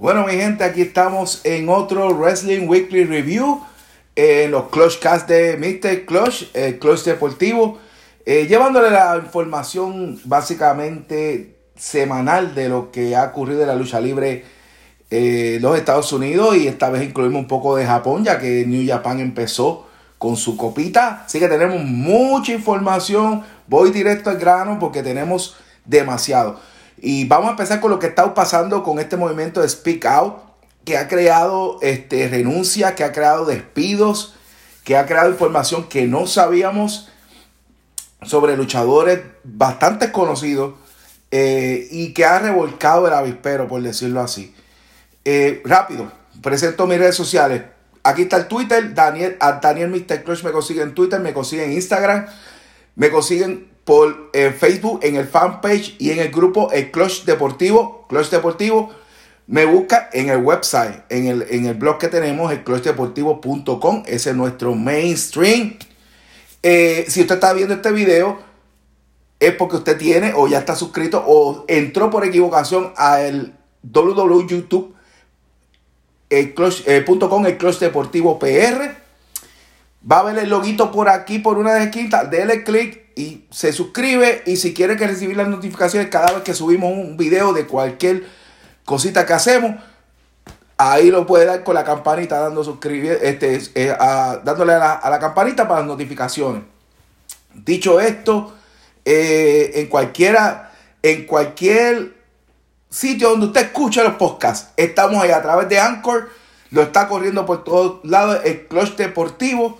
Bueno, mi gente, aquí estamos en otro Wrestling Weekly Review. En los Clutch Cast de Mr. Clutch, el Clutch Deportivo. Eh, llevándole la información básicamente semanal de lo que ha ocurrido en la lucha libre eh, los Estados Unidos. Y esta vez incluimos un poco de Japón, ya que New Japan empezó con su copita. Así que tenemos mucha información. Voy directo al grano porque tenemos demasiado. Y vamos a empezar con lo que está pasando con este movimiento de Speak Out, que ha creado este, renuncia, que ha creado despidos, que ha creado información que no sabíamos sobre luchadores bastante conocidos eh, y que ha revolcado el avispero, por decirlo así. Eh, rápido, presento mis redes sociales. Aquí está el Twitter, Daniel, a Daniel Mr. Crush me consigue en Twitter, me consigue en Instagram, me consiguen por eh, Facebook, en el fanpage y en el grupo El Clutch Deportivo. Clutch Deportivo. Me busca en el website, en el, en el blog que tenemos, el clutchdeportivo.com. Ese es nuestro mainstream. Eh, si usted está viendo este video, es porque usted tiene o ya está suscrito o entró por equivocación al www.youtube.com, el, clutch, eh. Va a ver el loguito por aquí, por una de las esquinas. Dele clic y se suscribe. Y si quiere que recibir las notificaciones cada vez que subimos un video de cualquier cosita que hacemos, ahí lo puede dar con la campanita, dando suscribir, este, eh, dándole a la, campanita para las notificaciones. Dicho esto, eh, en cualquiera, en cualquier sitio donde usted escucha los podcasts, estamos ahí a través de Anchor, lo está corriendo por todos lados el Clutch Deportivo.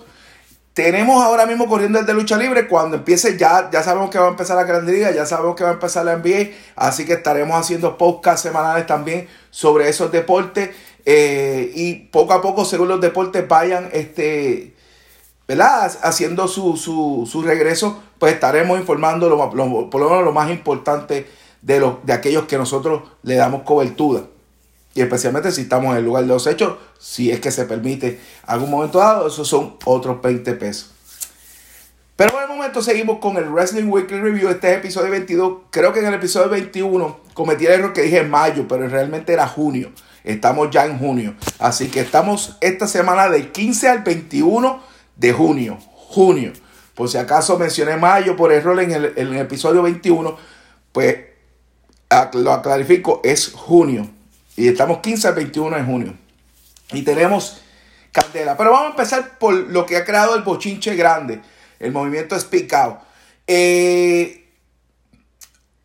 Tenemos ahora mismo corriendo el de lucha libre. Cuando empiece ya, ya sabemos que va a empezar la Gran Liga, ya sabemos que va a empezar la NBA. Así que estaremos haciendo podcasts semanales también sobre esos deportes. Eh, y poco a poco, según los deportes vayan este, ¿verdad? haciendo su, su, regreso, pues estaremos informando lo, por lo menos lo más importante de, los, de aquellos que nosotros le damos cobertura. Y especialmente si estamos en el lugar de los hechos, si es que se permite algún momento dado, esos son otros 20 pesos. Pero por el momento seguimos con el Wrestling Weekly Review. Este es episodio 22. Creo que en el episodio 21 cometí el error que dije mayo, pero realmente era junio. Estamos ya en junio. Así que estamos esta semana del 15 al 21 de junio. Junio. Por si acaso mencioné mayo por error en el, en el episodio 21, pues lo clarifico, es junio. Y estamos 15 al 21 de junio. Y tenemos candela. Pero vamos a empezar por lo que ha creado el bochinche grande. El movimiento Speak Out. Eh,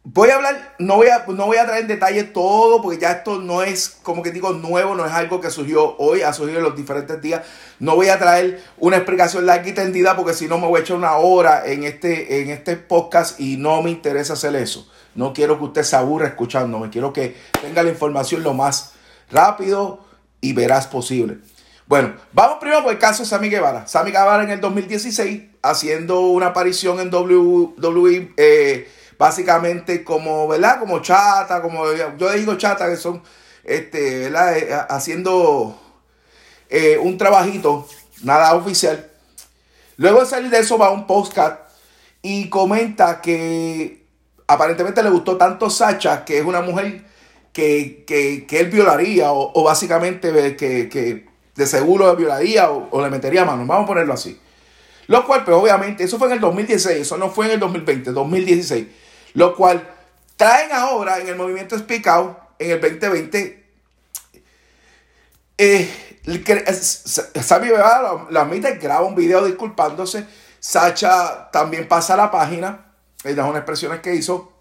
voy a hablar, no voy a, no voy a traer en detalle todo, porque ya esto no es, como que digo, nuevo, no es algo que surgió hoy, ha surgido en los diferentes días. No voy a traer una explicación larga y tendida, porque si no me voy a echar una hora en este, en este podcast y no me interesa hacer eso. No quiero que usted se aburra escuchándome. Quiero que tenga la información lo más rápido y veraz posible. Bueno, vamos primero por el caso de Sammy Guevara. Sammy Guevara en el 2016 haciendo una aparición en WWE eh, básicamente como, ¿verdad? Como chata, como yo digo chata que son, este, ¿verdad? Eh, haciendo eh, un trabajito, nada oficial. Luego de salir de eso va un postcard y comenta que aparentemente le gustó tanto Sacha, que es una mujer que, él violaría o, básicamente que, de seguro violaría o, le metería mano. Vamos a ponerlo así. Lo cual, pues, obviamente, eso fue en el 2016, eso no fue en el 2020, 2016. Lo cual traen ahora en el movimiento Speak Out, en el 2020, eh, Sammy Beba la admite, graba un video disculpándose. Sacha también pasa la página las unas expresiones que hizo.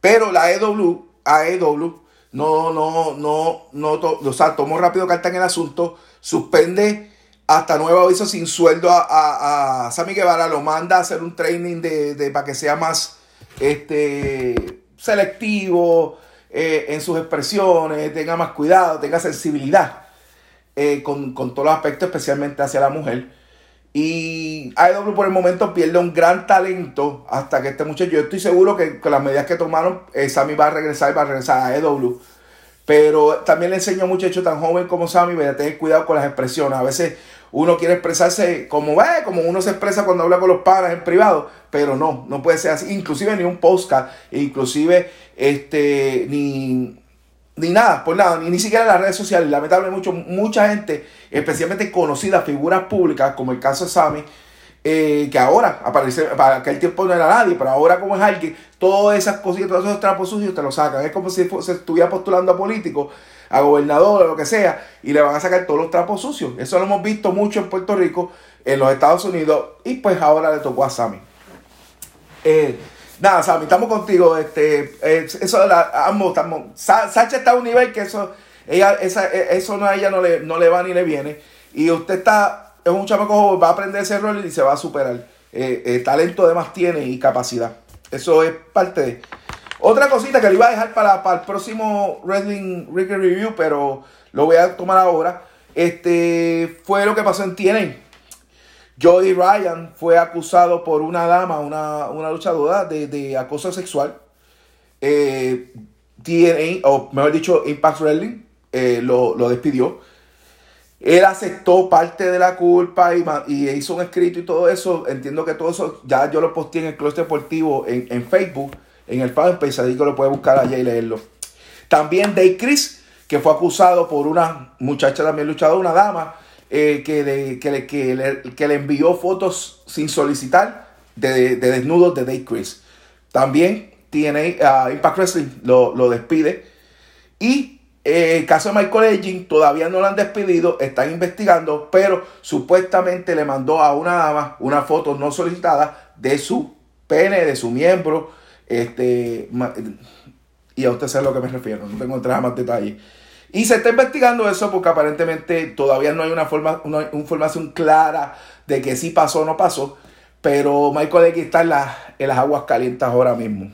Pero la EW, AEW, no, no, no, no, o sea, tomó rápido carta en el asunto, suspende hasta nuevo aviso sin sueldo a, a, Sammy Guevara, lo manda a hacer un training de, para que sea más este, selectivo eh, en sus expresiones, tenga más cuidado, tenga sensibilidad eh, con, con todos los aspectos, especialmente hacia la mujer. Y AEW por el momento pierde un gran talento hasta que este muchacho, yo estoy seguro que con las medidas que tomaron, eh, Sammy va a regresar y va a regresar a AEW. Pero también le enseño a un tan joven como Sammy a tener cuidado con las expresiones. A veces uno quiere expresarse como, eh, como uno se expresa cuando habla con los padres en privado, pero no, no puede ser así. Inclusive ni un postcard, inclusive este, ni ni nada, por nada, ni, ni siquiera en las redes sociales. Lamentablemente, mucho, mucha gente, especialmente conocidas, figuras públicas, como el caso de Sammy, eh, que ahora aparece, para aquel tiempo no era nadie, pero ahora como es alguien, todas esas cositas, todos esos trapos sucios te los sacan. Es como si se estuviera postulando a político, a gobernador, o lo que sea, y le van a sacar todos los trapos sucios. Eso lo hemos visto mucho en Puerto Rico, en los Estados Unidos, y pues ahora le tocó a Sammy. Eh, nada, Sammy, estamos contigo. Este, eso de la, ambos, estamos, Sacha está a un nivel que eso, ella, esa, eso no, a ella no le, no le va ni le viene. Y usted está es un chamaco va a aprender ese rol y se va a superar. Eh, eh, talento además tiene y capacidad. Eso es parte de. Otra cosita que le iba a dejar para, para el próximo Wrestling Record Review, pero lo voy a tomar ahora. Este fue lo que pasó en TNA. Jody Ryan fue acusado por una dama, una, una luchadora de, acoso sexual. Eh, o mejor dicho, Impact Wrestling, eh, lo, lo despidió. Él aceptó parte de la culpa y, hizo un escrito y todo eso. Entiendo que todo eso ya yo lo posté en el Club Deportivo en, Facebook, en el fanpage, ahí que lo puede buscar allá y leerlo. También Dave Chris, que fue acusado por una muchacha también luchadora, una dama, eh, que, que, le, que, le, envió fotos sin solicitar de, desnudos de Dave Chris. También tiene uh, Impact Wrestling lo, lo despide. Y eh, el caso de Michael Edging todavía no lo han despedido, están investigando, pero supuestamente le mandó a una dama una foto no solicitada de su pene, de su miembro. Este, y a usted sabe a lo que me refiero, no tengo más detalles. Y se está investigando eso porque aparentemente todavía no hay una, forma, una información clara de que sí pasó o no pasó. Pero Michael Edging está en, en las aguas calientes ahora mismo.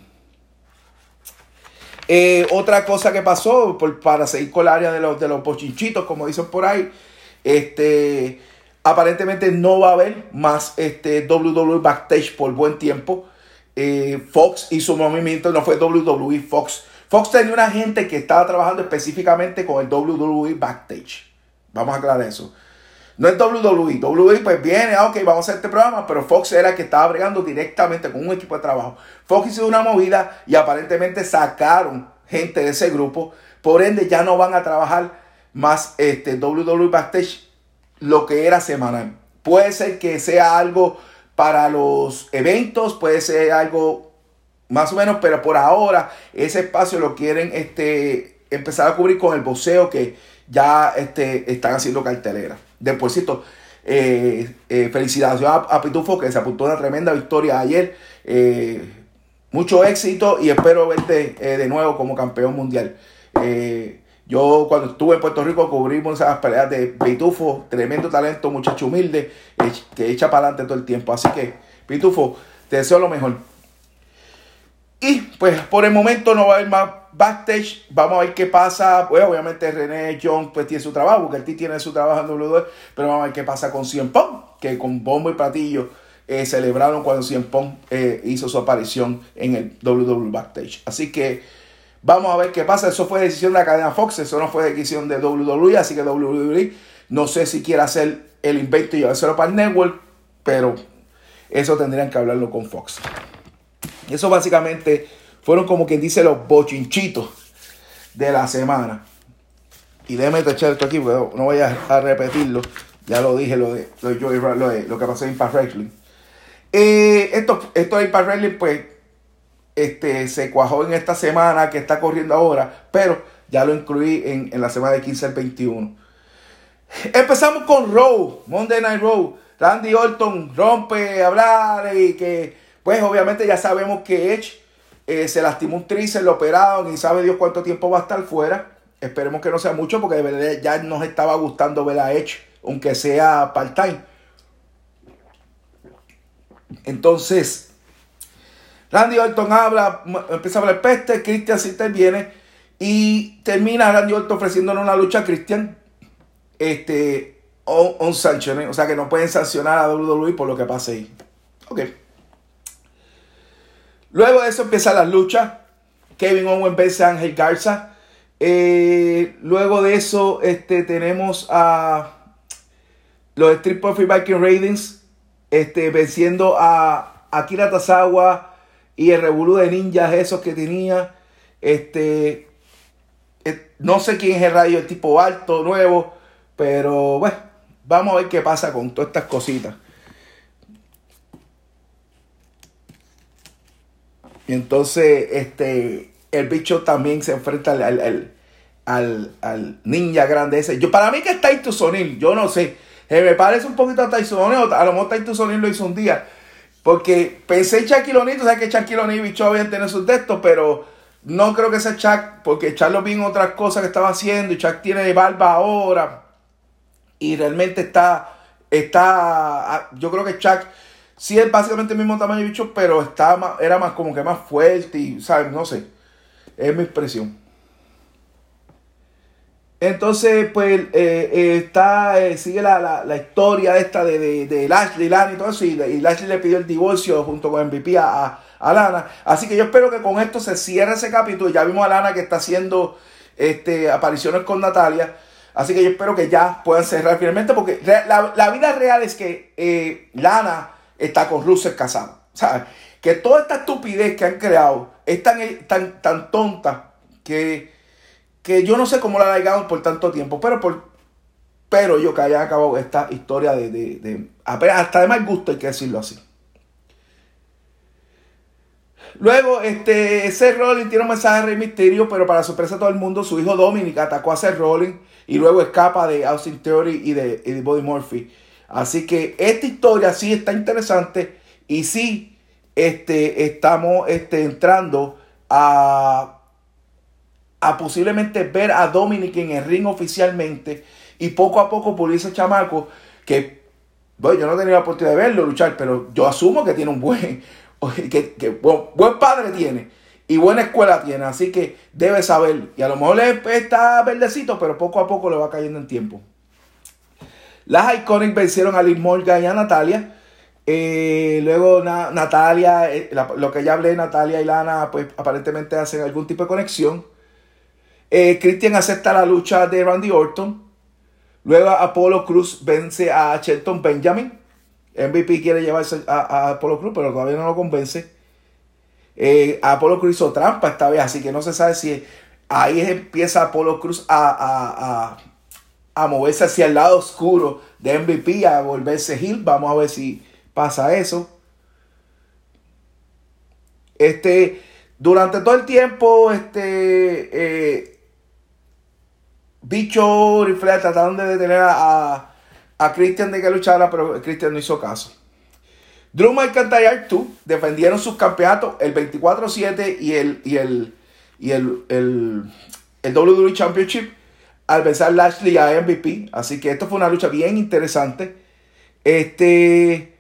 Eh, otra cosa que pasó, por, para seguir con el área de los, de los como dicen por ahí, este, aparentemente no va a haber más este, WWE Backstage por buen tiempo. Eh, Fox hizo un movimiento, no fue WWE, Fox. Fox tenía una gente que estaba trabajando específicamente con el WWE Backstage. Vamos a aclarar eso. No es WWE. WWE pues viene, ah, ok, vamos a hacer este programa, pero Fox era el que estaba bregando directamente con un equipo de trabajo. Fox hizo una movida y aparentemente sacaron gente de ese grupo. Por ende, ya no van a trabajar más este WWE Backstage lo que era semanal. Puede ser que sea algo para los eventos, puede ser algo más o menos, pero por ahora ese espacio lo quieren este, empezar a cubrir con el boxeo que ya este, están haciendo cartelera. Despuésito, eh, eh, felicidades a, Pitufo que se apuntó una tremenda victoria ayer. Eh, mucho éxito y espero verte eh, de nuevo como campeón mundial. yo cuando estuve en Puerto Rico cubrimos esas peleas de Pitufo, tremendo talento, muchacho humilde, que echa para adelante todo el tiempo. Así que, Pitufo, te deseo lo mejor. Y pues por el momento no va a haber más backstage. Vamos a ver qué pasa. Pues obviamente René John pues tiene su trabajo, porque él tiene su trabajo en WWE. Pero vamos a ver qué pasa con Cien Pong, que con bombo y platillo eh, celebraron cuando Cien Pong eh, hizo su aparición en el WWE Backstage. Así que vamos a ver qué pasa. Eso fue decisión de la cadena Fox, eso no fue decisión de WWE. Así que WWE no sé si quiere hacer el invento y llevárselo para el network, pero eso tendrían que hablarlo con Fox. Eso básicamente fueron como quien dice los bochinchitos de la semana. Y déjame echar esto aquí, porque no voy a, repetirlo. Ya lo dije, lo de, lo lo, que pasó en Impact Wrestling. Eh, esto, esto de Impact Wrestling, pues, este, se cuajó en esta semana que está corriendo ahora, pero ya lo incluí en, en la semana de 15 al 21. Empezamos con Raw, Monday Night Raw. Randy Orton rompe hablar y que pues obviamente ya sabemos que Edge eh, se lastimó un tríceps, lo operaron y sabe Dios cuánto tiempo va a estar fuera. Esperemos que no sea mucho porque de verdad ya nos estaba gustando ver a Edge, aunque sea part-time. Entonces, Randy Orton habla, empieza a hablar peste, Christian se interviene y termina Randy Orton ofreciéndonos una lucha a Christian este, on, on o sea que no pueden sancionar a WWE por lo que pase ahí. Ok. Luego de eso empieza la lucha. Kevin Owen vence a Ángel Garza. Eh, luego de eso este, tenemos a los Street Profit Viking Raidings este, venciendo a Akira Tazawa y el revolú de ninjas esos que tenía. Este, Eh, no sé quién es el radio, el tipo alto, nuevo, pero bueno, vamos a ver qué pasa con todas estas cositas. Y entonces, este, el bicho también se enfrenta al, al, ninja grande ese. Yo, para mí que está Taito Sonil, yo no sé. me parece un poquito a Tyson a lo mejor Taito Sonil lo hizo un día. Porque pensé en Shaquille O'Neal, tú sabes que Shaquille O'Neal y habían tenido sus textos, pero no creo que sea Chuck, porque Chuck lo vi en otras cosas que estaba haciendo y Chuck tiene barba ahora. Y realmente está, está, ah, yo creo que Chuck sí es básicamente el mismo tamaño de bicho, pero está era más como que más fuerte y, ¿sabes? No sé. Es mi expresión. Entonces, pues, eh, eh, está, eh, sigue la, historia esta de, de, de Lashley, Lana y todo eso, y, Lashley le pidió el divorcio junto con MVP a, a, Lana. Así que yo espero que con esto se cierre ese capítulo. Ya vimos a Lana que está haciendo este, apariciones con Natalia. Así que yo espero que ya puedan cerrar finalmente, porque la, vida real es que Lana está con Russell casado. O sea, que toda esta estupidez que han creado es tan, tan, tan tonta que que yo no sé cómo la alargaron por tanto tiempo, pero por pero yo que haya acabado esta historia de, de, hasta de mal gusto hay que decirlo así. Luego, este, Seth Rollins tiene un mensaje de Misterio, pero para sorpresa de todo el mundo, su hijo Dominic atacó a Seth Rollins y luego escapa de Austin Theory y de, y de Body Murphy. Así que esta historia sí está interesante y sí este, estamos este, entrando a a posiblemente ver a Dominic en el ring oficialmente y poco a poco pulir ese chamaco que, bueno, yo no tenido la oportunidad de verlo luchar, pero yo asumo que tiene un buen, que, que buen, padre tiene y buena escuela tiene, así que debe saber. Y a lo mejor está verdecito, pero poco a poco le va cayendo en tiempo. Las Iconics vencieron a Liz Morgan y a Natalia. Eh, luego Natalia, eh, lo que ya hablé, Natalia y Lana, pues aparentemente hacen algún tipo de conexión. Eh, Christian acepta la lucha de Randy Orton. Luego Apollo Cruz vence a Shelton Benjamin. MVP quiere llevarse a, Apollo Cruz, pero todavía no lo convence. Apollo Cruz hizo trampa esta vez, así que no se sabe si ahí empieza Apollo Cruz a, a, moverse hacia el lado oscuro de MVP, a volverse heel. Vamos a ver si pasa eso. Este, durante todo el tiempo, este, eh, Bicho y Flair trataron de detener a, a, Christian de que luchara, pero Christian no hizo caso. Drew McIntyre 2 defendieron sus campeonatos el 24-7 y el, y el, y el, el, el WWE Championship al vencer Lashley a MVP. Así que esto fue una lucha bien interesante. Este.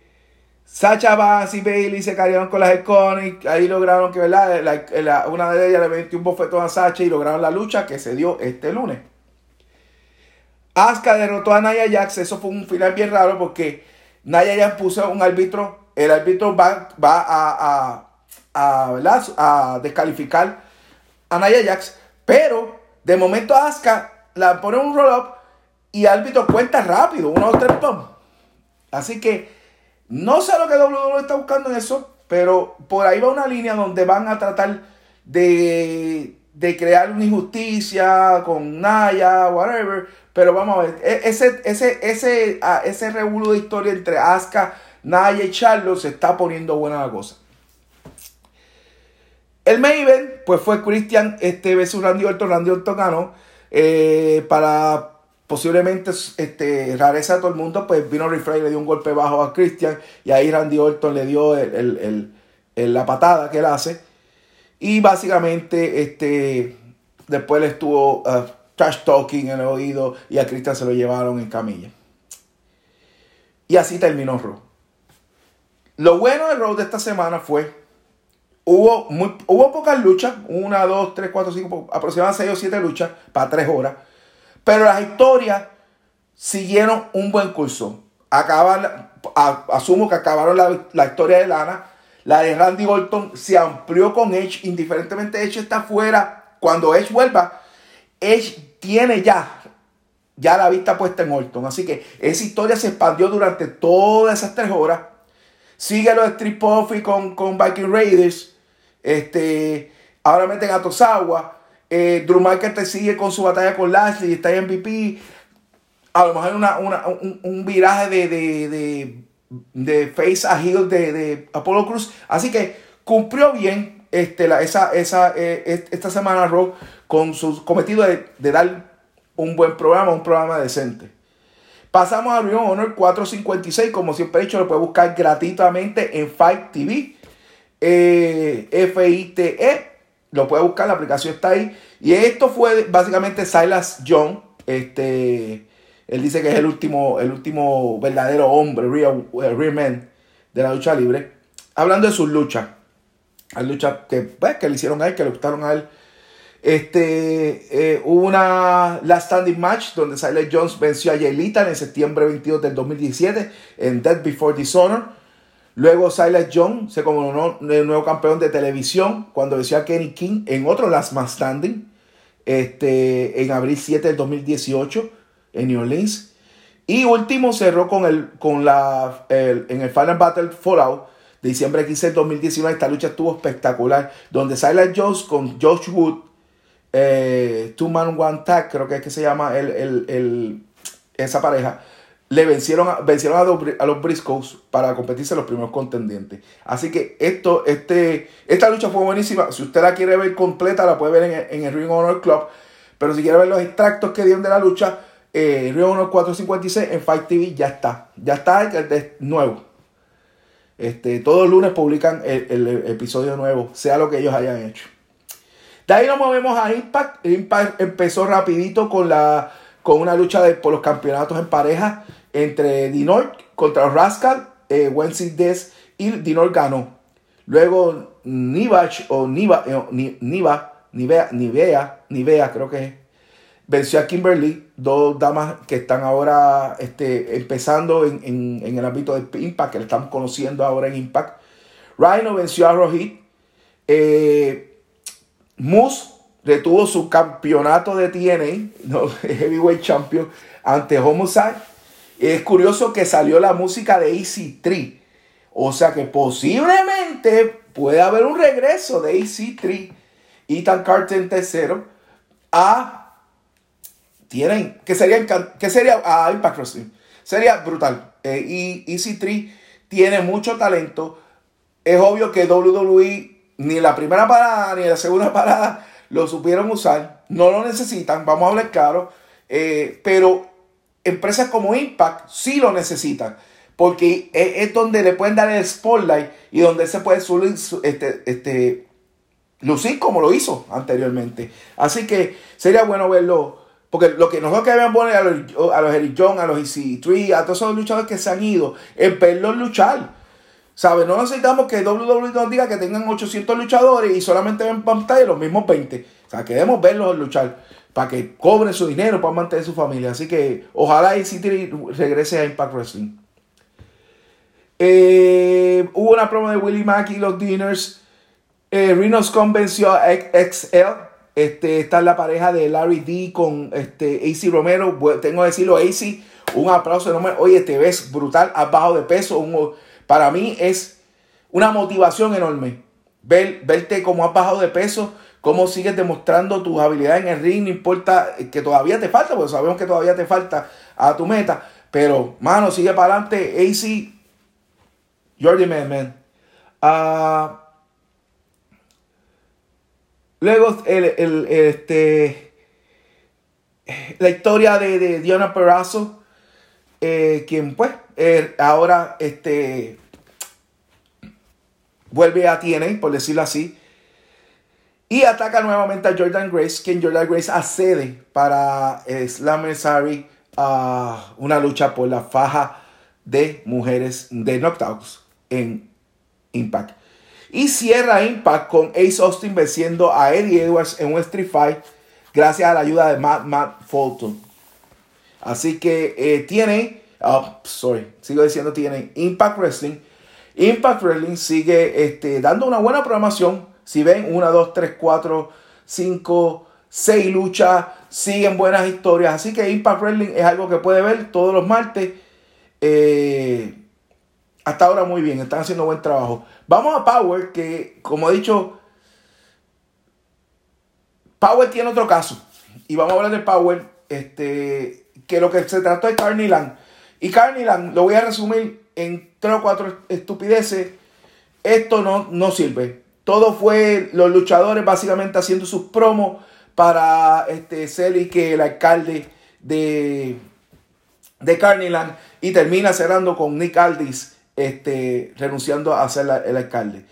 Sacha Bass y Bailey se cayeron con las Iconic. Ahí lograron que, ¿verdad? una de ellas le metió un bofetón a Sacha y lograron la lucha que se dio este lunes. Asuka derrotó a Naya Jax. Eso fue un final bien raro porque Naya Jax puso un árbitro. El árbitro va, a, a, descalificar a Naya Jax. Pero de momento Asuka la pone un roll-up y el árbitro cuenta rápido. Uno, dos, tres, pum. Así que no sé lo que WWE está buscando en eso. Pero por ahí va una línea donde van a tratar de, de crear una injusticia con Naya, whatever pero vamos a ver, e, ese, ese, ese, ese revuelo de historia entre Asuka, Naya y Charlotte se está poniendo buena la cosa. El main pues fue Christian este, versus Randy Orton. Randy Orton ganó. Eh, para posiblemente este, rareza a todo el mundo, pues vino Rifley le dio un golpe bajo a Christian. Y ahí Randy Orton le dio la patada que él hace. Y básicamente, este, después le estuvo. Ah, trash talking en el oído y a Cristian se lo llevaron en camilla. Y así terminó Raw. Lo bueno de Raw de esta semana fue, hubo, muy, hubo pocas luchas, una, dos, tres, cuatro, cinco, aproximadamente seis o siete luchas para tres horas, pero las historias siguieron un buen curso. Acaban, asumo que acabaron la, la historia de Lana, la de Randy Orton se amplió con Edge, indiferentemente Edge está fuera, cuando Edge vuelva, Edge tiene ya, ya la vista puesta en Orton. Así que esa historia se expandió durante todas esas tres horas. Sigue los Street Profits con, con Viking Raiders. Este, ahora meten a Tosawa. Eh, Drew te sigue con su batalla con Lashley y está en MVP. A lo mejor una, un, viraje de, de, de, face a heel de, de Apollo Cruz. Así que cumplió bien este, la, esa, esa, eh, esta semana Raw con su cometido de, dar un buen programa, un programa decente. Pasamos a Ring Honor 456, como siempre he dicho, lo puede buscar gratuitamente en Fight TV, eh, F-I-T-E, lo puede buscar, la aplicación está ahí. Y esto fue básicamente Silas John, este, él dice que es el último, el último verdadero hombre, real, eh, real man de la lucha libre, hablando de sus luchas. Hay luchas que, pues, que le hicieron a él, que le gustaron a él este, eh, hubo una last standing match donde Silas Jones venció a Yelita en septiembre 22 del 2017 en Death Before Dishonor. Luego Silas Jones se coronó el nuevo campeón de televisión cuando venció a Kenny King en otro last man standing este, en abril 7 del 2018 en New Orleans. Y último cerró con el, con la, en el Final Battle Fallout de diciembre 15 del 2019. Esta lucha estuvo espectacular, donde Silas Jones con Josh Wood eh, Two Man One Tag, creo que es que se llama el, esa pareja, le vencieron, a, vencieron a, los, Briscoes para competirse los primeros contendientes. Así que esto, este, esta lucha fue buenísima. Si usted la quiere ver completa, la puede ver en, el Ring Honor Club. Pero si quiere ver los extractos que dieron de la lucha, eh, Ring Honor 456 en Fight TV ya está. Ya está el nuevo. Este, todos los lunes publican el episodio nuevo, sea lo que ellos hayan hecho. De ahí nos movemos a Impact. Impact empezó rapidito con, la, con una lucha de, por los campeonatos en pareja entre Dinor contra Rascal, eh, Wednesday Des y Dinor ganó. Luego Nivach o Niva, eh, Niva, Nivea, Nivea, creo que es, venció a Kimberly, dos damas que están ahora este, empezando en, el ámbito de Impact, que le estamos conociendo ahora en Impact. Rhino venció a Rohit. Eh, Moose retuvo su campeonato de TNA, no, Heavyweight Champion, ante Homicide. Es curioso que salió la música de Easy 3. O sea que posiblemente puede haber un regreso de Easy 3, Ethan Carter tercero, a tienen que sería que sería a Impact Wrestling. Sería brutal. Eh, y Easy 3 tiene mucho talento. Es obvio que WWE ni la primera parada ni la segunda parada lo supieron usar. No lo necesitan, vamos a hablar claro. Eh, pero empresas como Impact sí lo necesitan. Porque es, donde le pueden dar el spotlight y donde se puede este, este, lucir como lo hizo anteriormente. Así que sería bueno verlo. Porque lo que nosotros queremos poner a los, a los Eric John, a los EC3, a todos esos luchadores que se han ido, es verlos luchar. ¿Sabes? No necesitamos que WWE nos diga que tengan 800 luchadores y solamente ven pantalla los mismos 20. O sea, queremos verlos luchar para que cobren su dinero para mantener su familia. Así que ojalá City regrese a Impact Wrestling. Eh, hubo una promo de Willie Mack y los Dinners. Eh, convenció a XL. Este, esta es la pareja de Larry D con este, AC Romero. Tengo que decirlo, AC, un aplauso enorme. Oye, te ves brutal, has bajado de peso. Para mí es una motivación enorme. Ver, verte cómo has bajado de peso, cómo sigues demostrando tus habilidades en el ring, no importa que todavía te falta, porque sabemos que todavía te falta a tu meta. Pero, mano, sigue para adelante. AC, Jordi Man, man. Ah, luego, el, este, la historia de, de Diana Perazo, eh, quien pues eh, ahora este, vuelve a TNA, por decirlo así, y ataca nuevamente a Jordan Grace, quien Jordan Grace accede para Slammiversary a una lucha por la faja de mujeres de Knockouts en Impact. Y cierra Impact con Ace Austin venciendo a Eddie Edwards en un Street Fight gracias a la ayuda de Matt, Matt Fulton. Así que eh, tiene, oh, sorry, sigo diciendo, tiene Impact Wrestling Impact Wrestling sigue este, dando una buena programación. Si ven, 1, 2, 3, 4, 5, 6 luchas, siguen buenas historias. Así que Impact Wrestling es algo que puede ver todos los martes. Eh, hasta ahora muy bien, están haciendo buen trabajo. Vamos a Power, que como he dicho, Power tiene otro caso. Y vamos a hablar de Power. Este, que lo que se trató de Carniland. Y Carniland, lo voy a resumir en tres o cuatro estupideces. Esto no, no sirve. Todo fue los luchadores básicamente haciendo sus promos para este, y que el alcalde de, de Carniland y termina cerrando con Nick Aldis este, renunciando a ser el alcalde.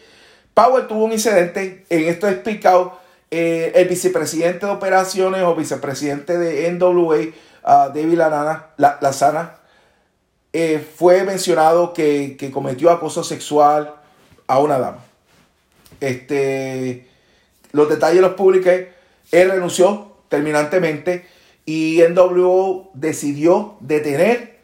Power tuvo un incidente, en esto he explicado, eh, el vicepresidente de operaciones o vicepresidente de NWA, uh, David Lazana, eh, fue mencionado que, que, cometió acoso sexual a una dama. Este, los detalles los publiqué. Él renunció terminantemente y NWO decidió detener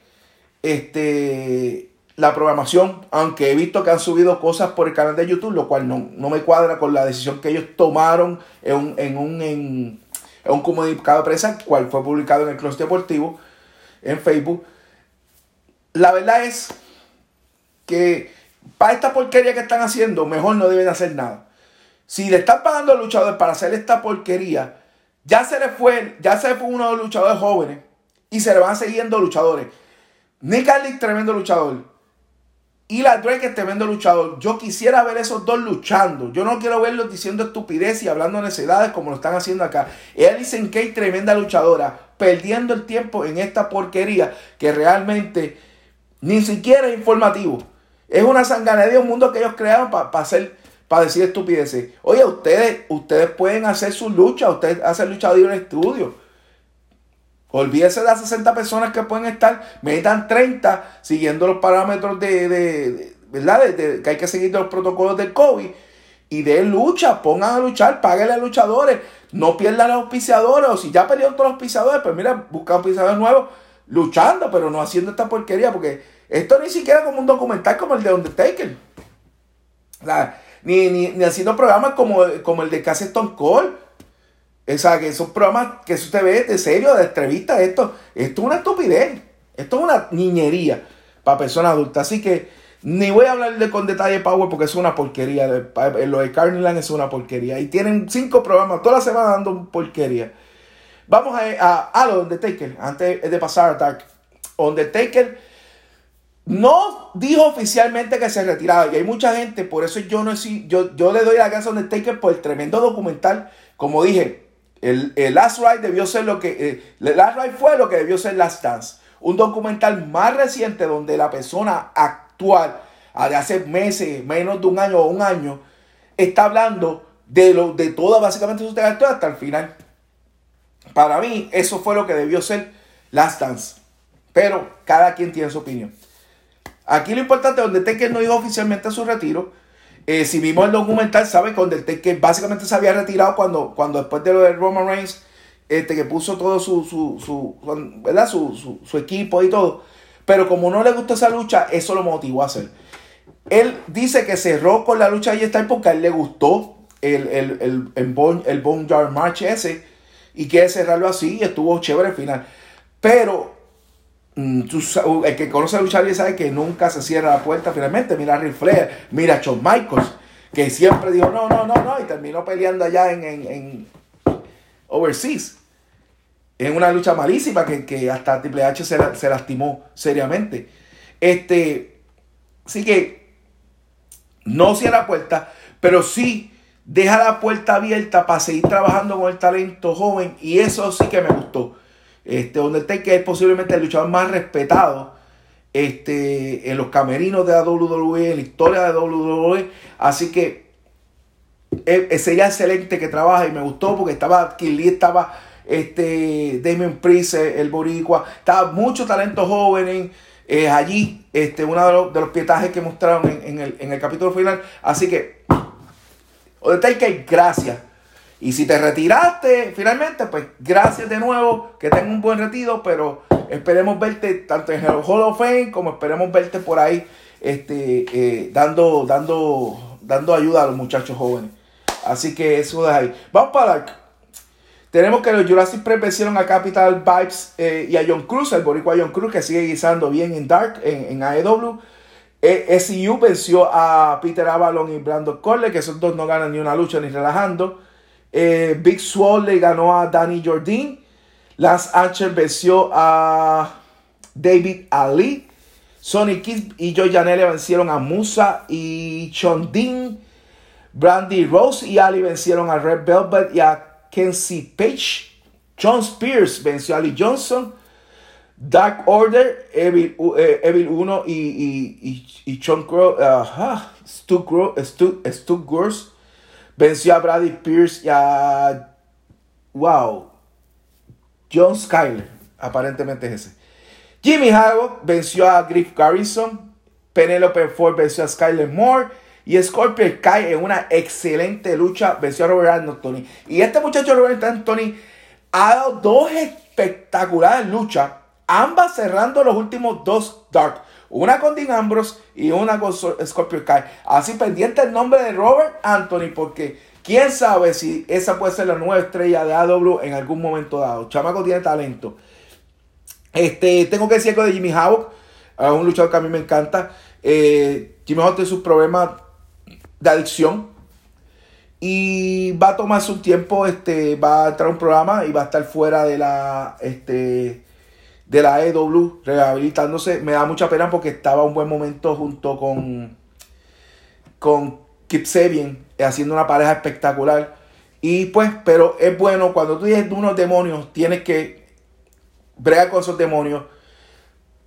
este, la programación, aunque he visto que han subido cosas por el canal de YouTube, lo cual no, me cuadra con la decisión que ellos tomaron en un, en un, en, un comunicado de prensa, cual fue publicado en el Club Deportivo, en Facebook. La verdad es que para esta porquería que están haciendo, mejor no deben hacer nada. Si le están pagando a luchadores para hacer esta porquería, ya se le fue, ya se fue uno de los luchadores jóvenes y se le van siguiendo luchadores. Nick Aldis, tremendo luchador. Y la Drake es tremendo luchador. Yo quisiera ver esos dos luchando. Yo no quiero verlos diciendo estupidez y hablando necedades como lo están haciendo acá. Alison Kay, tremenda luchadora, perdiendo el tiempo en esta porquería que realmente ni siquiera es informativo. Es una sanganería, un mundo que ellos crearon para hacer para decir estupideces. Oye, ustedes, ustedes pueden hacer su lucha, ustedes hacen lucha en estudio. Olvídese de las 60 personas que pueden estar, metan 30 siguiendo los parámetros de, ¿verdad? que hay que seguir los protocolos del COVID y de lucha, pongan a luchar, páguenle a luchadores, no pierdan a los auspiciadores, o si ya perdieron todos los auspiciadores, pues mira, buscan auspiciadores nuevos, luchando, pero no haciendo esta porquería, porque esto ni siquiera como un documental como el de Undertaker. ni, ni, ni haciendo programas como, como el de Casi Stone Cold o sea, que esos programas que usted ve de serio, de entrevista, esto, esto es una estupidez. Esto es una niñería para personas adultas. Así que ni voy a hablar de con detalle Power porque es una porquería. Lo de Carniland es una porquería. Y tienen cinco programas toda la semana dando porquería. Vamos a, a, lo Undertaker. Antes de pasar a Dark. Undertaker no dijo oficialmente que se retiraba. Y hay mucha gente, por eso yo no yo, yo le doy la gracia a Undertaker por el tremendo documental. Como dije, el, Last Ride debió ser lo que. Eh, Last Ride fue lo que debió ser Last Dance. Un documental más reciente donde la persona actual, de hace meses, menos de un año o un año, está hablando de, lo, de toda básicamente su trayectoria hasta el final. Para mí, eso fue lo que debió ser Last Dance. Pero cada quien tiene su opinión. Aquí lo importante es donde que no dijo oficialmente su retiro eh, si vimos el documental, sabe que Undertaker básicamente se había retirado cuando, cuando después de lo de Roman Reigns, este, que puso todo su, su, su, ¿verdad? Su, su, equipo y todo. Pero como no le gustó esa lucha, eso lo motivó a hacer. Él dice que cerró con la lucha de está porque a él le gustó el, el, el, el, Bone, el March ese y quiere cerrarlo así y estuvo chévere al final. Pero Mm, el que conoce a luchar y sabe que nunca se cierra la puerta finalmente. Mira a Ric Flair, mira a Shawn Michaels, que siempre dijo no, no, no, no, y terminó peleando allá en, en, Overseas. En una lucha malísima que, hasta Triple H se, lastimó seriamente. Este, sí que no cierra la puerta, pero sí deja la puerta abierta para seguir trabajando con el talento joven y eso sí que me gustó. Este, Undertaker es posiblemente el luchador más respetado este, en los camerinos de la WWE, en la historia de la WWE. Así que eh, sería excelente que trabaje y me gustó porque estaba Lee, estaba este, Damien Priest, el boricua, estaba mucho talento joven eh, allí, este, uno de los, pietajes que mostraron en, el, en el capítulo final. Así que, Undertaker, gracias y si te retiraste finalmente, pues gracias de nuevo, que tengas un buen retiro, pero esperemos verte tanto en el Hall of Fame como esperemos verte por ahí este, eh, dando, dando, dando ayuda a los muchachos jóvenes. Así que eso es ahí. Vamos para Dark. Tenemos que los Jurassic Prep vencieron a Capital Vibes eh, y a John Cruz, el boricua John Cruz, que sigue guisando bien en Dark, en, en AEW. E, SU venció a Peter Avalon y Brandon Cole, que esos dos no ganan ni una lucha ni relajando. Eh, Big Swall le ganó a Danny Jordan. Lance Archer venció a David Ali. Sonny Kiss y Joe Janelle vencieron a Musa y Dean. Brandy Rose y Ali vencieron a Red Velvet y a Kenzie Page. John Spears venció a Ali Johnson. Dark Order, Evil, 1 eh, y, y, y, John Crow, uh, Stu, Stu, Stu venció a Brady Pierce y a. Wow. John Skyler, aparentemente es ese. Jimmy Havoc venció a Griff Garrison. Penelope Ford venció a Skyler Moore. Y Scorpio cae en una excelente lucha. Venció a Robert Anthony. Y este muchacho Robert Anthony ha dado dos espectaculares luchas. Ambas cerrando los últimos dos Dark. Una con Dean Ambrose y una con Scorpio Sky. Así pendiente el nombre de Robert Anthony. Porque quién sabe si esa puede ser la nueva estrella de AW en algún momento dado. Chamaco tiene talento. Este, tengo que decir algo de Jimmy Havoc, un luchador que a mí me encanta. Eh, Jimmy Havoc tiene sus problemas de adicción y va a tomar su tiempo, este, va a entrar a un programa y va a estar fuera de la, este, de la EW rehabilitándose. Me da mucha pena porque estaba un buen momento junto con, con Kip Sabian haciendo una pareja espectacular. Y pues, pero es bueno cuando tú tienes unos demonios, tienes que brega con esos demonios,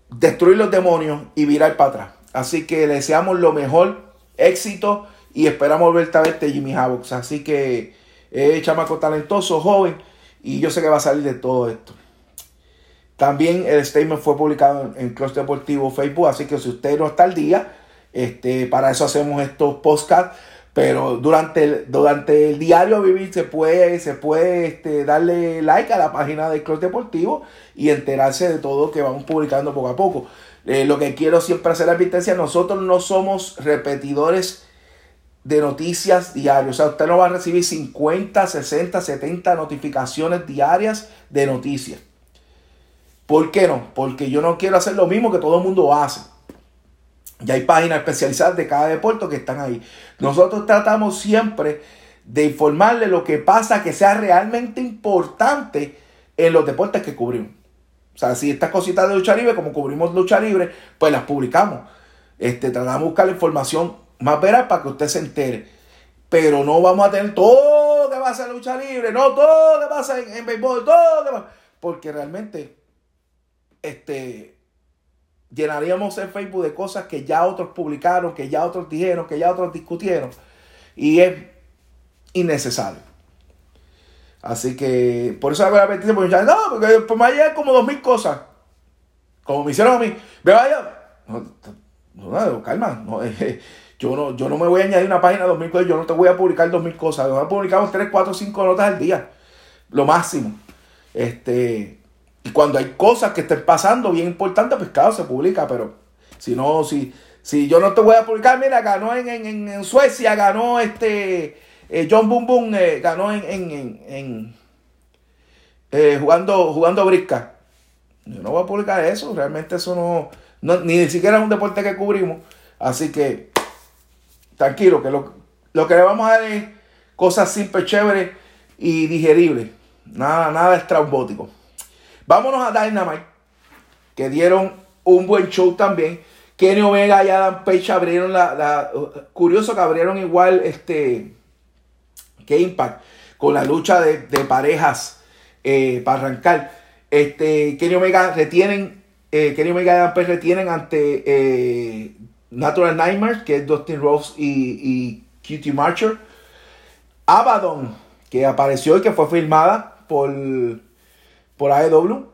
destruir los demonios y virar para atrás. Así que le deseamos lo mejor, éxito y esperamos verte a verte Jimmy Havoc. Así que es chamaco talentoso, joven y yo sé que va a salir de todo esto. También el statement fue publicado en, Club Deportivo Facebook, así que si usted no está al día, este, para eso hacemos estos podcasts pero durante el, durante el diario vivir se puede, se puede este, darle like a la página del Club Deportivo y enterarse de todo que vamos publicando poco a poco. Eh, lo que quiero siempre hacer la advertencia, nosotros no somos repetidores de noticias diarias. O sea, usted no va a recibir 50, 60, 70 notificaciones diarias de noticias. ¿Por qué no? Porque yo no quiero hacer lo mismo que todo el mundo hace. Ya hay páginas especializadas de cada deporte que están ahí. Nosotros tratamos siempre de informarle lo que pasa que sea realmente importante en los deportes que cubrimos. O sea, si estas cositas de lucha libre, como cubrimos lucha libre, pues las publicamos. Este, tratamos de buscar la información más veraz para que usted se entere. Pero no vamos a tener todo que pasa en lucha libre, no todo que pasa en, en béisbol, todo que pasa. Porque realmente, este, llenaríamos el Facebook de cosas que ya otros publicaron, que ya otros dijeron, que ya otros discutieron. Y es innecesario. Así que por eso hago la petición, porque ya, no, porque pues me hay como dos mil cosas. Como me hicieron a mí. Me vaya. No, no, calma. No, yo, no, yo no me voy a añadir una página de dos mil cosas. Yo no te voy a publicar dos mil cosas. A publicar tres, cuatro, cinco notas al día. Lo máximo. Este. Y cuando hay cosas que estén pasando bien importantes, pues claro, se publica, pero si no, si, si yo no te voy a publicar, mira, ganó en, en, Suecia, ganó este eh, John Boom Boom, eh, ganó en, en, eh, jugando, jugando brisca. Yo no voy a publicar eso, realmente eso no, no, ni siquiera es un deporte que cubrimos. Así que, tranquilo, que lo, lo que le vamos a dar es cosas simples, chéveres y digeribles. Nada, nada estrambótico. Vámonos a Dynamite, que dieron un buen show también. Kenny Omega y Adam Page abrieron la, curioso que abrieron igual este que Impact con la lucha de, parejas eh, para arrancar. Este, Kenny Omega retienen, eh, Kenny Omega y Adam Page retienen ante eh, Natural Nightmares, que es Dustin Rose y, y QT Marcher. Abaddon, que apareció y que fue filmada por por AEW.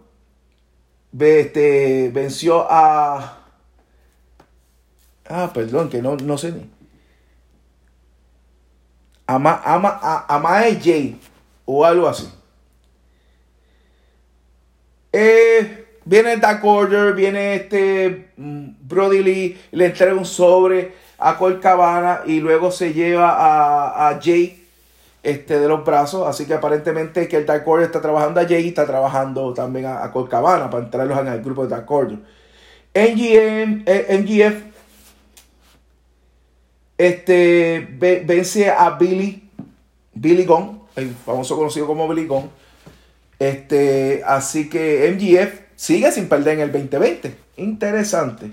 Este, venció a. Ah, perdón, que no, no sé ni. Ama, ama, a, Amae J. O algo así. Eh, viene Dark Order, viene este mm, Brody Lee, le entrega un sobre a Col Cabana y luego se lleva a, a Jay este, de los brazos. Así que aparentemente que el Dark Order está trabajando a Jay está trabajando también a, a Colcabana para entrarlos en el grupo de Dark Order. NGM, eh, NGF este, vence a Billy, Billy Gong. el famoso conocido como Billy Gunn. Este, así que MGF sigue sin perder en el 2020. Interesante.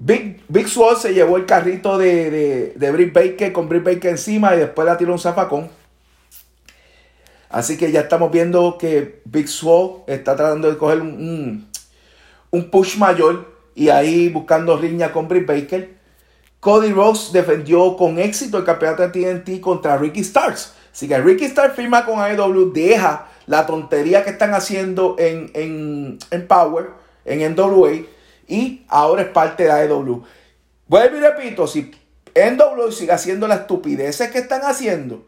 Big, Big Swall se llevó el carrito de, de, de Britt Baker con Britt Baker encima y después la tiró un zafacón. Así que ya estamos viendo que Big Swall está tratando de coger un, un, push mayor y ahí buscando riña con Britt Baker. Cody Rose defendió con éxito el campeonato de TNT contra Ricky Starks. Así que Ricky Starks firma con AEW, deja la tontería que están haciendo en, en, en Power, en NWA y ahora es parte de AEW. Vuelvo y repito, si NWA sigue haciendo las estupideces que están haciendo,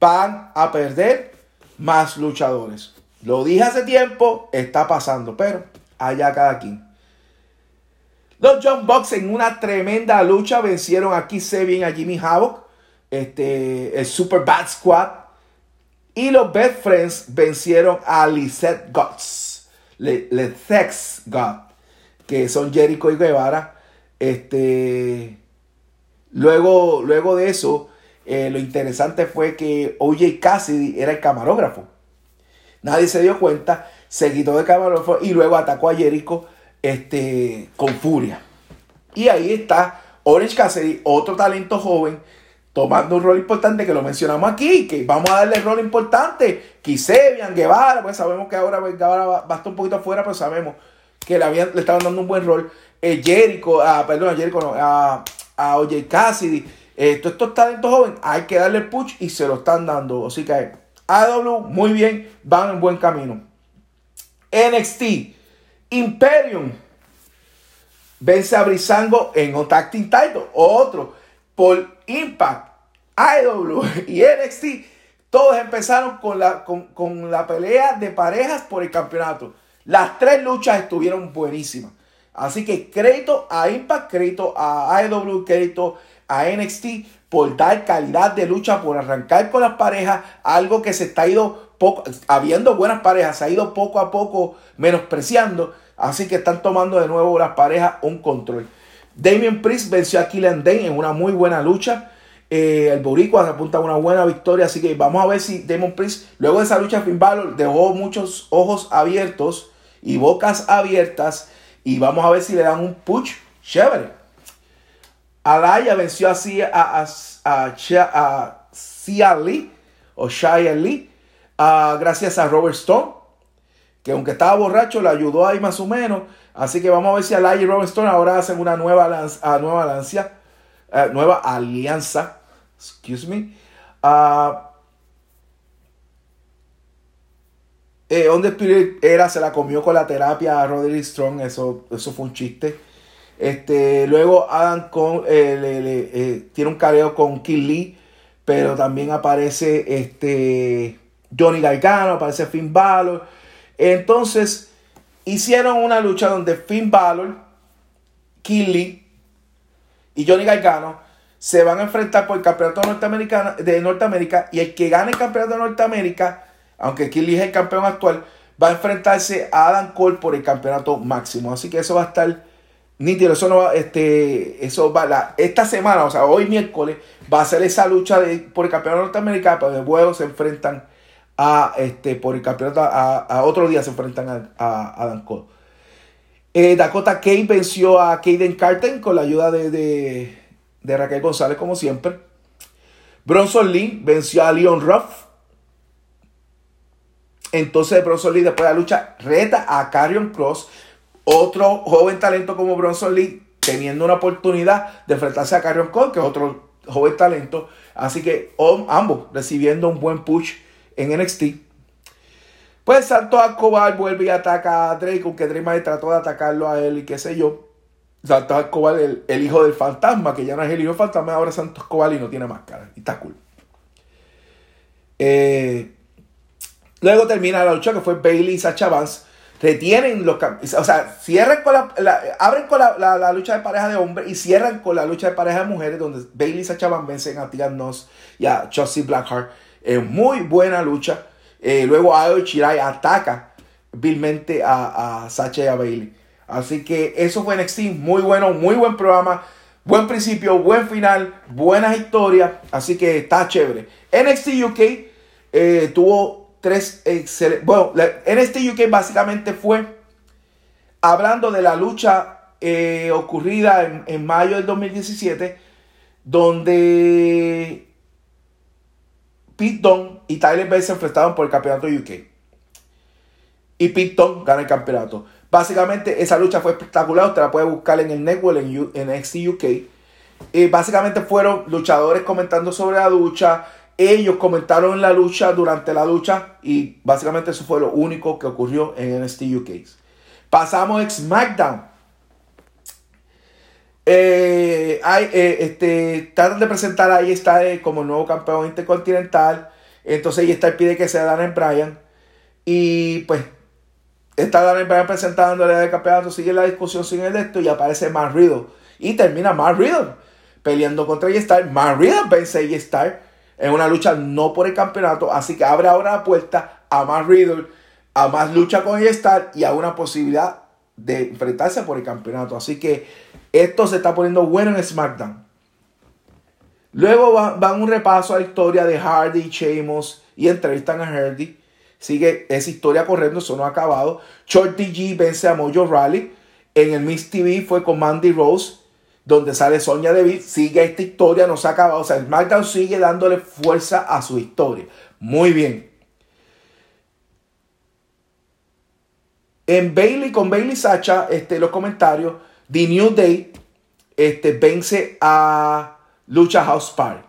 van a perder más luchadores. Lo dije hace tiempo, está pasando, pero allá cada quien. Los John Bucks en una tremenda lucha vencieron aquí se bien a Jimmy Havoc, este, el Super Bad Squad. Y los Best Friends vencieron a Lisette Guts, Le, Sex God que son Jericho y Guevara. Este, luego, luego de eso, eh, lo interesante fue que OJ Cassidy era el camarógrafo. Nadie se dio cuenta, se quitó de camarógrafo y luego atacó a Jericho este, con furia. Y ahí está Orange Cassidy, otro talento joven, tomando un rol importante que lo mencionamos aquí, que vamos a darle rol importante. Kisebian, Guevara, pues sabemos que ahora pues, Guevara va, a estar un poquito afuera, pero sabemos que le, habían, le estaban dando un buen rol. Eh, Jericho, ah, perdón, a Jericho no, a, a OJ Cassidy. Eh, todos estos talentos jóvenes hay que darle push y se lo están dando. Así que AW, muy bien, van en buen camino. NXT, Imperium, vence a Brisango en un title. Otro, por Impact, AW y NXT, todos empezaron con la, con, con la pelea de parejas por el campeonato. Las tres luchas estuvieron buenísimas. Así que crédito a Impact, crédito a AEW, crédito a NXT por dar calidad de lucha, por arrancar con las parejas, algo que se está ido poco, habiendo buenas parejas, se ha ido poco a poco menospreciando. Así que están tomando de nuevo las parejas un control. Damien Priest venció a Killian Dane en una muy buena lucha. Eh, el Boricua apunta a una buena victoria. Así que vamos a ver si Damien Priest, luego de esa lucha, Finn Balor dejó muchos ojos abiertos y bocas abiertas. Y vamos a ver si le dan un push chévere. Alaya venció así a, a, a, a Cia Lee o Shia Lee gracias a Robert Stone. Que aunque estaba borracho, le ayudó ahí más o menos. Así que vamos a ver si Alaya y Robert Stone ahora hacen una nueva, lanza, eh, nueva alianza. Excuse me. Eh, Spirit era, se la comió con la terapia a Roderick Strong, eso, eso fue un chiste. Este, luego Adam con, eh, eh, tiene un careo con Kill Lee, pero también aparece este, Johnny Gargano, aparece Finn Balor. Entonces, hicieron una lucha donde Finn Balor, Kill Lee y Johnny Gargano se van a enfrentar por el campeonato norteamericano, de Norteamérica y el que gane el campeonato de Norteamérica aunque Killy es el campeón actual, va a enfrentarse a Adam Cole por el campeonato máximo. Así que eso va a estar nítido. Eso no va, este, eso va, la, esta semana, o sea, hoy miércoles, va a ser esa lucha de, por el campeonato norteamericano, pero luego se enfrentan a, este, por el campeonato, a, otro día se enfrentan a, Adam Cole. Eh, Dakota Kane venció a Kaden Carter con la ayuda de, de, de Raquel González, como siempre. Bronson Lee venció a Leon Ruff entonces Bronson Lee después de la lucha reta a Carrion Cross, otro joven talento como Bronson Lee, teniendo una oportunidad de enfrentarse a Carrion Cross, que es otro joven talento. Así que ambos recibiendo un buen push en NXT. Pues Santos Escobar vuelve y ataca a Drake, aunque Drake trató de atacarlo a él y qué sé yo. Santos Escobar, el, hijo del fantasma, que ya no es el hijo del fantasma, ahora Santos Escobar y no tiene máscara. Y está cool. Eh, Luego termina la lucha que fue Bailey y Sacha Vance. Retienen los o sea, cierran con la, abren con la, lucha de pareja de hombres y cierran con la lucha de pareja de mujeres, donde Bailey y Sacha Vance vencen a Tia Noss y a Chelsea Blackheart. muy buena lucha. Eh, luego Ayo Chirai ataca vilmente a, a Sacha y a Bailey. Así que eso fue NXT, muy bueno, muy buen programa. Buen principio, buen final, buenas historias, así que está chévere. NXT UK eh, tuvo tres excelentes... Bueno, NXT UK básicamente fue hablando de la lucha eh, ocurrida en, en, mayo del 2017, donde Pete Dunne y Tyler Bates se enfrentaron por el campeonato UK. Y Pete Dunne gana el campeonato. Básicamente esa lucha fue espectacular, usted la puede buscar en el network en, en NXT UK. Y básicamente fueron luchadores comentando sobre la lucha, ellos comentaron la lucha durante la lucha y básicamente eso fue lo único que ocurrió en NXT UK. Pasamos a SmackDown. Eh, hay, eh, este, tratan de presentar ahí está como nuevo campeón intercontinental. Entonces ahí está el pide que sea Daniel Bryan. Y pues está Daniel Bryan presentándole el campeonato. Sigue la discusión sin el esto y aparece Matt Riddle. Y termina Matt Riddle peleando contra A-Star. Matt Riddle vence a star en una lucha no por el campeonato. Así que abre ahora la puerta a más Riddle, a más lucha con A-Star y a una posibilidad de enfrentarse por el campeonato. Así que esto se está poniendo bueno en SmackDown. Luego van, un repaso a la historia de Hardy y Sheamus y entrevistan a Hardy. Sigue esa historia corriendo, eso no ha acabado. Shorty G vence a Mojo Rally. En el Miss TV fue con Mandy Rose, donde sale Sonia Deville. Sigue esta historia, no se ha acabado. O sea, SmackDown sigue dándole fuerza a su historia. Muy bien. En Bailey, con Bailey Sacha, este, los comentarios, The New Day este, vence a Lucha House Party.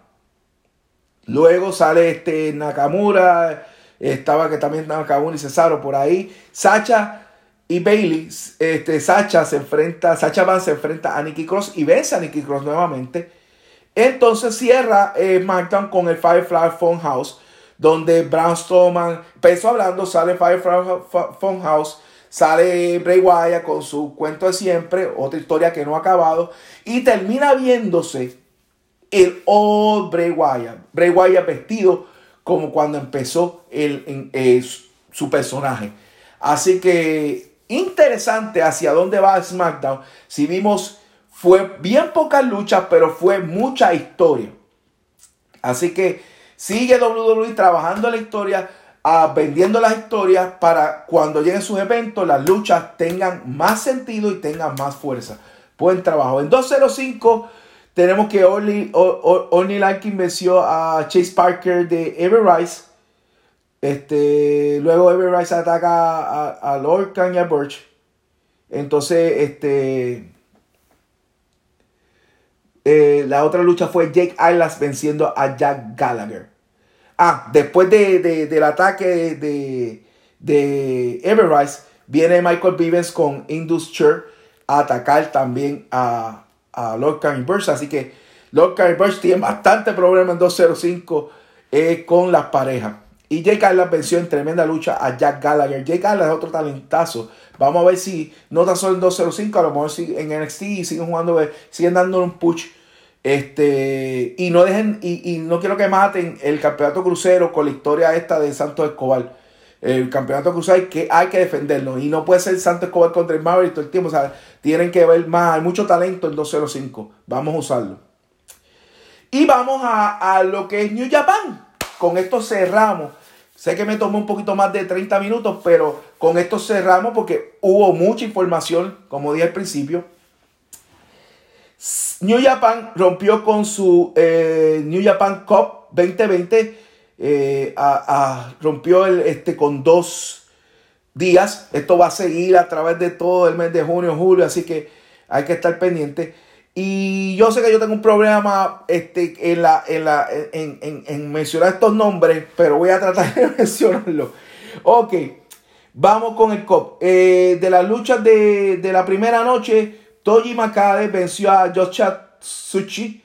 Luego sale este Nakamura, estaba que también Nakamura y Cesaro por ahí. Sacha y Bailey, este, Sacha se enfrenta, Van se enfrenta a Nikki Cross y vence a Nikki Cross nuevamente. Entonces cierra eh, con el Firefly House donde Braun Strowman, empezó hablando, sale Firefly House Sale Bray Wyatt con su cuento de siempre, otra historia que no ha acabado, y termina viéndose el old Bray Wyatt. Bray Wyatt vestido como cuando empezó el, eh, su personaje. Así que interesante hacia dónde va SmackDown. Si vimos, fue bien pocas luchas, pero fue mucha historia. Así que sigue WWE trabajando la historia vendiendo las historias para cuando lleguen sus eventos, las luchas tengan más sentido y tengan más fuerza. Buen trabajo. En 205 tenemos que Only, Larkin venció a Chase Parker de Ever Rice. Este, luego Ever Rice ataca a, Lord Kanye Birch. Entonces, este, eh, la otra lucha fue Jake Islas venciendo a Jack Gallagher. Ah, después del ataque de, de Everrise, viene Michael Vivens con Indus a atacar también a, a Lord Karen Burst. Así que Lord Karen Burst tiene bastante problema en 205 eh, con las parejas. Y Jake Carlas venció en tremenda lucha a Jack Gallagher. Jake Carlas es otro talentazo. Vamos a ver si no tan solo en 205, a lo mejor en NXT siguen jugando, siguen dando un push este, y no dejen, y, no quiero que maten el campeonato crucero con la historia esta de Santos Escobar. El campeonato crucero hay que, hay que defenderlo. Y no puede ser Santos Escobar contra el Maverick todo el tiempo. O sea, tienen que ver más. Hay mucho talento en 205. Vamos a usarlo. Y vamos a, a lo que es New Japan. Con esto cerramos. Sé que me tomó un poquito más de 30 minutos, pero con esto cerramos porque hubo mucha información, como dije al principio. New Japan rompió con su eh, New Japan Cup 2020. Eh, rompió el, este, con dos días. Esto va a seguir a través de todo el mes de junio, julio, así que hay que estar pendiente. Y yo sé que yo tengo un problema este, en, la, en, la, en, mencionar estos nombres, pero voy a tratar de mencionarlo. Ok, vamos con el COP. Eh, de las luchas de, de la primera noche, Toji Makade venció a Tsuchi.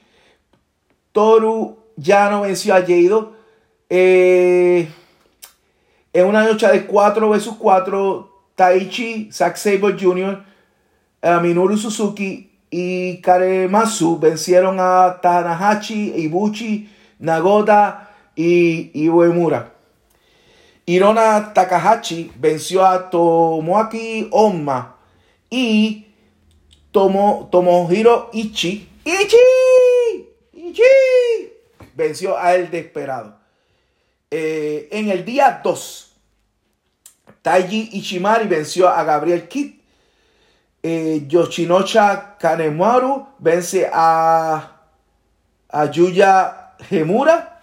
Toru Yano venció a Jado. Eh, en una lucha de 4 vs 4, Taichi, Zack Sabre Jr., Minoru Suzuki y Karemasu vencieron a Tanahashi, Ibuchi, Nagoda y, Uemura. Irona Takahashi venció a Tomoaki Onna y Tomo, Tomohiro Ichi Ichi, Ichi, venció a El Desperado. Eh, en el día 2, Taiji Ichimari venció a Gabriel Kidd. Eh, Yoshinocha Kanemaru vence a, a Yuya Gemura.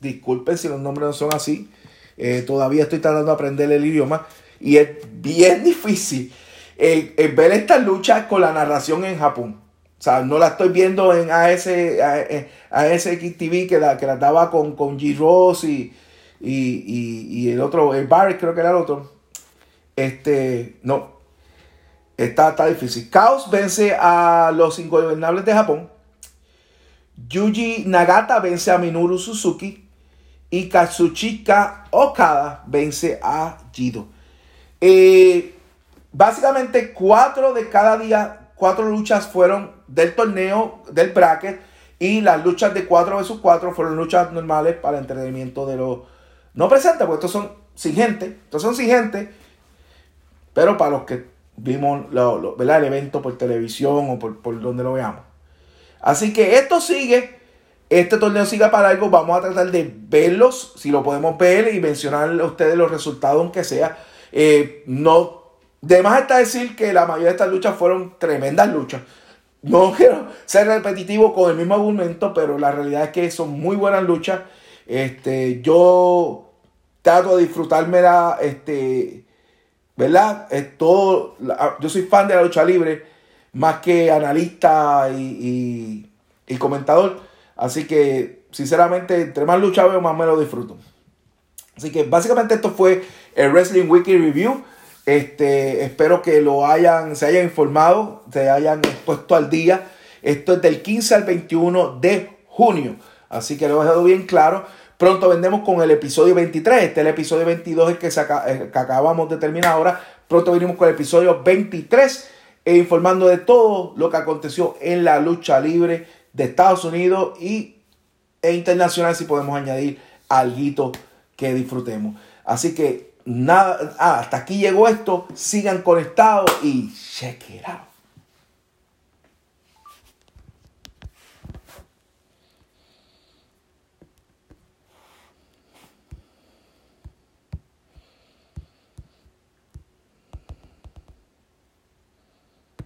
Disculpen si los nombres no son así. Eh, todavía estoy tratando de aprender el idioma. Y es bien difícil eh, ver esta lucha con la narración en Japón. O sea, no la estoy viendo en AS, ASXTV que la, que la daba con, con G. Ross y, y, el otro, el Barrett creo que era el otro. Este, no. Está, está difícil. Chaos vence a los ingobernables de Japón. Yuji Nagata vence a Minoru Suzuki. Y Katsuchika Okada vence a Jido. Eh, básicamente, cuatro de cada día, cuatro luchas fueron del torneo, del bracket. Y las luchas de 4 vs 4 fueron luchas normales para el entretenimiento de los no presentes, porque estos son sin gente. Estos son sin gente. Pero para los que vimos el evento por televisión o por, donde lo veamos. Así que esto sigue. Este torneo sigue para algo. Vamos a tratar de verlos. Si lo podemos ver y mencionarle a ustedes los resultados, aunque sea. Eh, no. De más está decir que la mayoría de estas luchas fueron tremendas luchas. No quiero ser repetitivo con el mismo argumento, pero la realidad es que son muy buenas luchas. Este, yo trato de disfrutarme la, este, ¿verdad? Es todo, yo soy fan de la lucha libre, más que analista y, comentador. Así que, sinceramente, entre más lucha veo, más me lo disfruto. Así que básicamente esto fue el Wrestling Wiki Review. Este, espero que lo hayan, se hayan informado, se hayan puesto al día. Esto es del 15 al 21 de junio. Así que lo he dejado bien claro. Pronto vendemos con el episodio 23. Este es el episodio 22 el que, que acabamos de terminar ahora. Pronto venimos con el episodio 23 e informando de todo lo que aconteció en la lucha libre de Estados Unidos y, e internacional si podemos añadir algo que disfrutemos. Así que nada, ah, hasta aquí llegó esto. Sigan conectados y check it out.